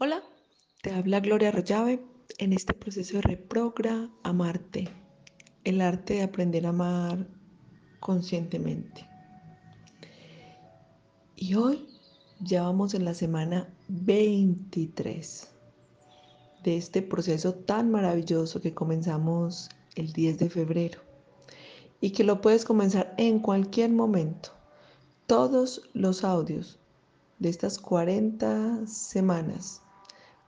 Hola, te habla Gloria Rollave en este proceso de reprogra amarte, el arte de aprender a amar conscientemente. Y hoy ya vamos en la semana 23 de este proceso tan maravilloso que comenzamos el 10 de febrero y que lo puedes comenzar en cualquier momento. Todos los audios de estas 40 semanas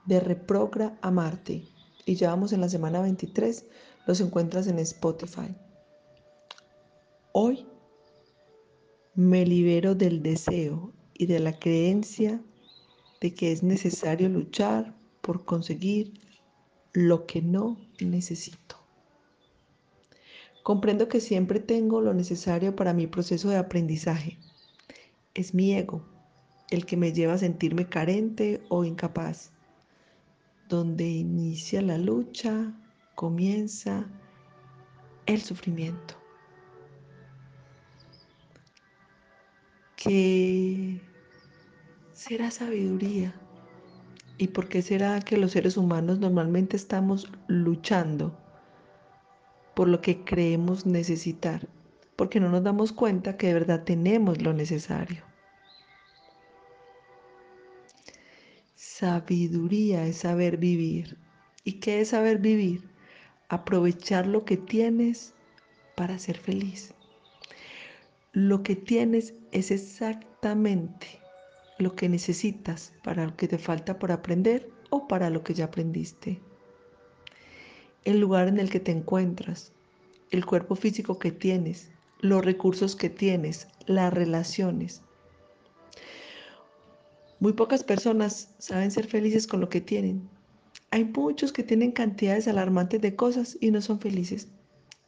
de Reprogra Amarte y ya vamos en la semana 23, los encuentras en Spotify. Hoy me libero del deseo y de la creencia de que es necesario luchar por conseguir lo que no necesito. Comprendo que siempre tengo lo necesario para mi proceso de aprendizaje. Es mi ego el que me lleva a sentirme carente o incapaz donde inicia la lucha, comienza el sufrimiento. ¿Qué será sabiduría? ¿Y por qué será que los seres humanos normalmente estamos luchando por lo que creemos necesitar? Porque no nos damos cuenta que de verdad tenemos lo necesario. Sabiduría es saber vivir. ¿Y qué es saber vivir? Aprovechar lo que tienes para ser feliz. Lo que tienes es exactamente lo que necesitas para lo que te falta por aprender o para lo que ya aprendiste. El lugar en el que te encuentras, el cuerpo físico que tienes, los recursos que tienes, las relaciones, muy pocas personas saben ser felices con lo que tienen. Hay muchos que tienen cantidades alarmantes de cosas y no son felices.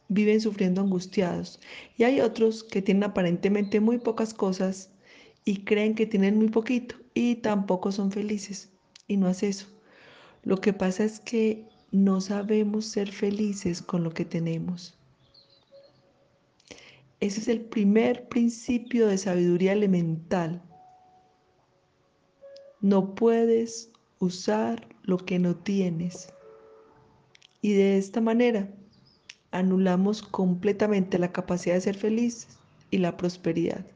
Viven sufriendo angustiados. Y hay otros que tienen aparentemente muy pocas cosas y creen que tienen muy poquito y tampoco son felices. Y no es eso. Lo que pasa es que no sabemos ser felices con lo que tenemos. Ese es el primer principio de sabiduría elemental no puedes usar lo que no tienes. Y de esta manera anulamos completamente la capacidad de ser felices y la prosperidad.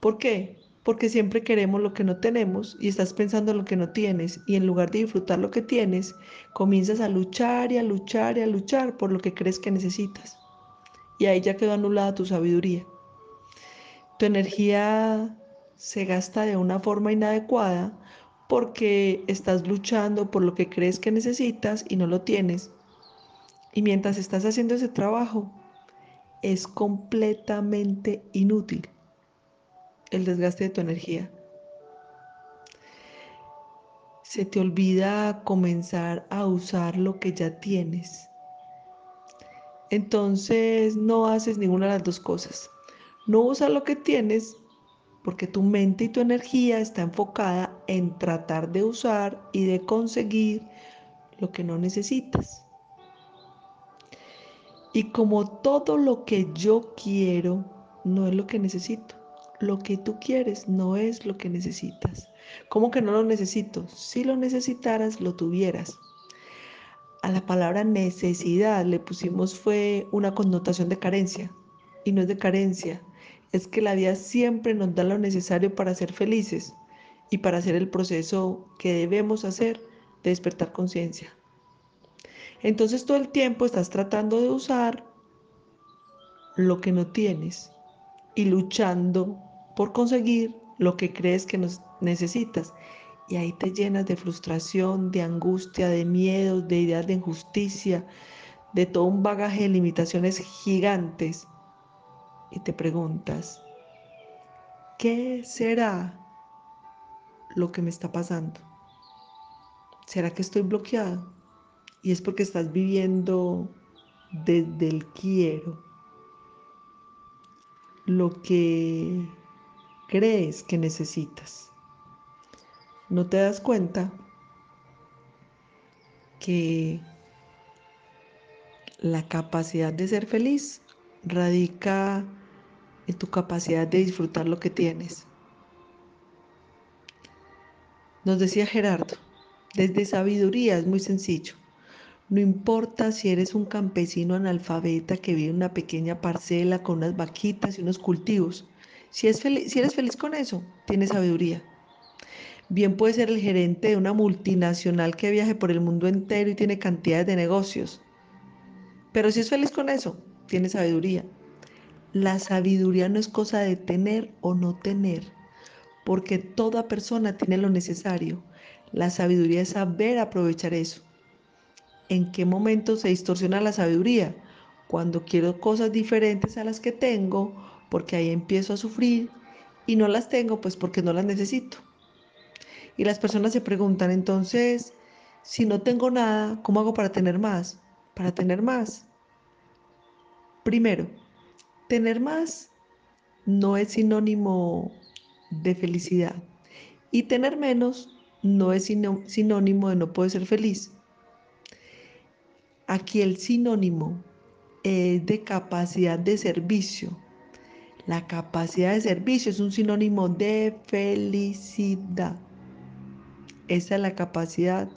¿Por qué? Porque siempre queremos lo que no tenemos y estás pensando en lo que no tienes y en lugar de disfrutar lo que tienes, comienzas a luchar y a luchar y a luchar por lo que crees que necesitas. Y ahí ya quedó anulada tu sabiduría. Tu energía se gasta de una forma inadecuada porque estás luchando por lo que crees que necesitas y no lo tienes. Y mientras estás haciendo ese trabajo, es completamente inútil el desgaste de tu energía. Se te olvida comenzar a usar lo que ya tienes. Entonces no haces ninguna de las dos cosas. No usas lo que tienes porque tu mente y tu energía está enfocada en tratar de usar y de conseguir lo que no necesitas. Y como todo lo que yo quiero no es lo que necesito, lo que tú quieres no es lo que necesitas. ¿Cómo que no lo necesito? Si lo necesitaras, lo tuvieras. A la palabra necesidad le pusimos fue una connotación de carencia y no es de carencia, es que la vida siempre nos da lo necesario para ser felices y para hacer el proceso que debemos hacer de despertar conciencia. Entonces todo el tiempo estás tratando de usar lo que no tienes y luchando por conseguir lo que crees que necesitas. Y ahí te llenas de frustración, de angustia, de miedo, de ideas de injusticia, de todo un bagaje de limitaciones gigantes y te preguntas, ¿qué será lo que me está pasando? ¿Será que estoy bloqueado? Y es porque estás viviendo desde el quiero lo que crees que necesitas. No te das cuenta que la capacidad de ser feliz radica en tu capacidad de disfrutar lo que tienes. Nos decía Gerardo, desde sabiduría es muy sencillo. No importa si eres un campesino analfabeta que vive en una pequeña parcela con unas vaquitas y unos cultivos. Si, si eres feliz con eso, tienes sabiduría. Bien puede ser el gerente de una multinacional que viaje por el mundo entero y tiene cantidades de negocios. Pero si es feliz con eso, tiene sabiduría. La sabiduría no es cosa de tener o no tener, porque toda persona tiene lo necesario. La sabiduría es saber aprovechar eso. ¿En qué momento se distorsiona la sabiduría? Cuando quiero cosas diferentes a las que tengo, porque ahí empiezo a sufrir y no las tengo, pues porque no las necesito. Y las personas se preguntan, entonces, si no tengo nada, ¿cómo hago para tener más? Para tener más. Primero, tener más no es sinónimo de felicidad. Y tener menos no es sinónimo de no poder ser feliz. Aquí el sinónimo es de capacidad de servicio. La capacidad de servicio es un sinónimo de felicidad. Esa es la capacidad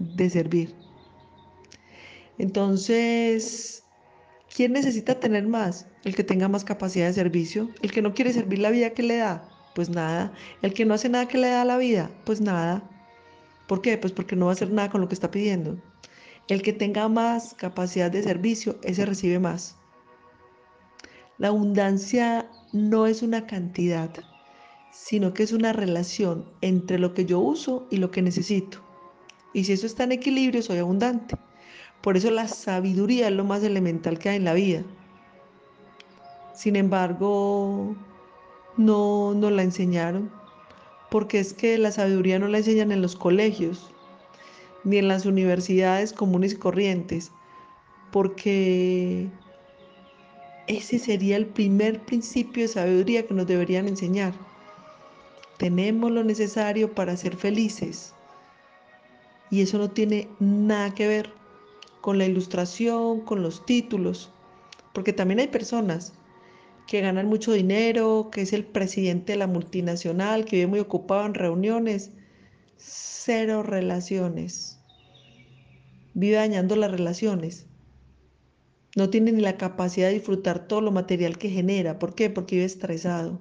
de servir. Entonces, ¿quién necesita tener más? El que tenga más capacidad de servicio. El que no quiere servir la vida que le da, pues nada. El que no hace nada que le da la vida, pues nada. ¿Por qué? Pues porque no va a hacer nada con lo que está pidiendo. El que tenga más capacidad de servicio, ese recibe más. La abundancia no es una cantidad, sino que es una relación entre lo que yo uso y lo que necesito. Y si eso está en equilibrio, soy abundante. Por eso la sabiduría es lo más elemental que hay en la vida. Sin embargo, no nos la enseñaron, porque es que la sabiduría no la enseñan en los colegios, ni en las universidades comunes y corrientes, porque ese sería el primer principio de sabiduría que nos deberían enseñar tenemos lo necesario para ser felices. Y eso no tiene nada que ver con la ilustración, con los títulos, porque también hay personas que ganan mucho dinero, que es el presidente de la multinacional, que vive muy ocupado en reuniones, cero relaciones, vive dañando las relaciones. No tiene ni la capacidad de disfrutar todo lo material que genera. ¿Por qué? Porque vive estresado.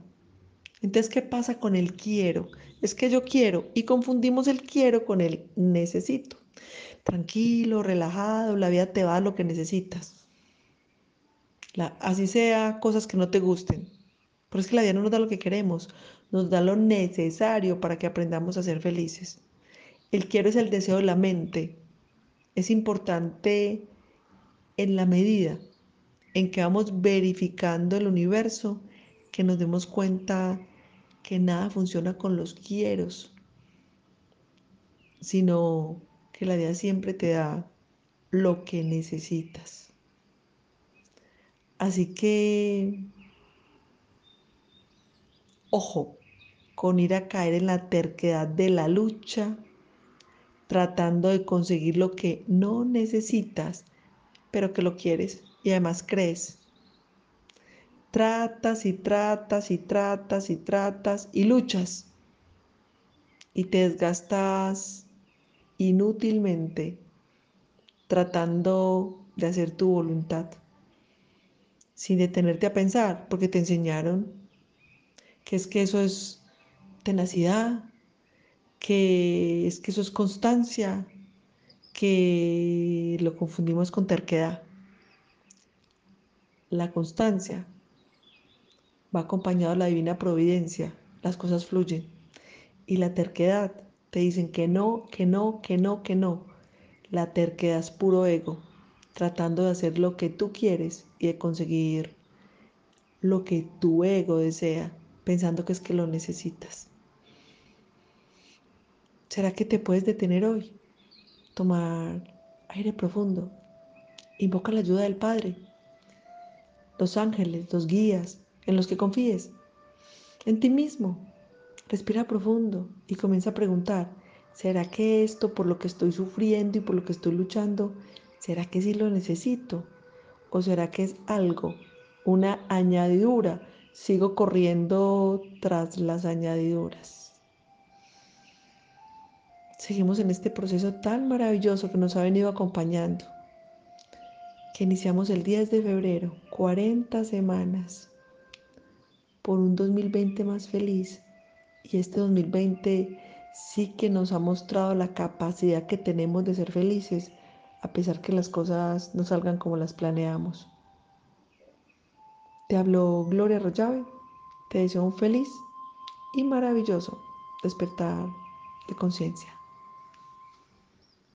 Entonces, ¿qué pasa con el quiero? Es que yo quiero y confundimos el quiero con el necesito. Tranquilo, relajado, la vida te va lo que necesitas. así sea cosas que no te gusten. Pero es que la vida no nos da lo que queremos, nos da lo necesario para que aprendamos a ser felices. El quiero es el deseo de la mente. Es importante en la medida en que vamos verificando el universo que nos demos cuenta que nada funciona con los quieros, sino que la vida siempre te da lo que necesitas. Así que, ojo, con ir a caer en la terquedad de la lucha, tratando de conseguir lo que no necesitas, pero que lo quieres y además crees tratas y tratas y tratas y tratas y luchas y te desgastas inútilmente tratando de hacer tu voluntad sin detenerte a pensar porque te enseñaron que es que eso es tenacidad, que es que eso es constancia, que lo confundimos con terquedad. La constancia va acompañado de la divina providencia, las cosas fluyen. Y la terquedad, te dicen que no, que no, que no, que no. La terquedad es puro ego, tratando de hacer lo que tú quieres y de conseguir lo que tu ego desea, pensando que es que lo necesitas. ¿Será que te puedes detener hoy? Tomar aire profundo. Invoca la ayuda del Padre, los ángeles, los guías, en los que confíes, en ti mismo. Respira profundo y comienza a preguntar, ¿será que esto por lo que estoy sufriendo y por lo que estoy luchando, será que sí lo necesito? ¿O será que es algo, una añadidura? Sigo corriendo tras las añadiduras. Seguimos en este proceso tan maravilloso que nos ha venido acompañando, que iniciamos el 10 de febrero, 40 semanas, por un 2020 más feliz. Y este 2020 sí que nos ha mostrado la capacidad que tenemos de ser felices, a pesar que las cosas no salgan como las planeamos. Te hablo Gloria Rollave, te deseo un feliz y maravilloso despertar de conciencia.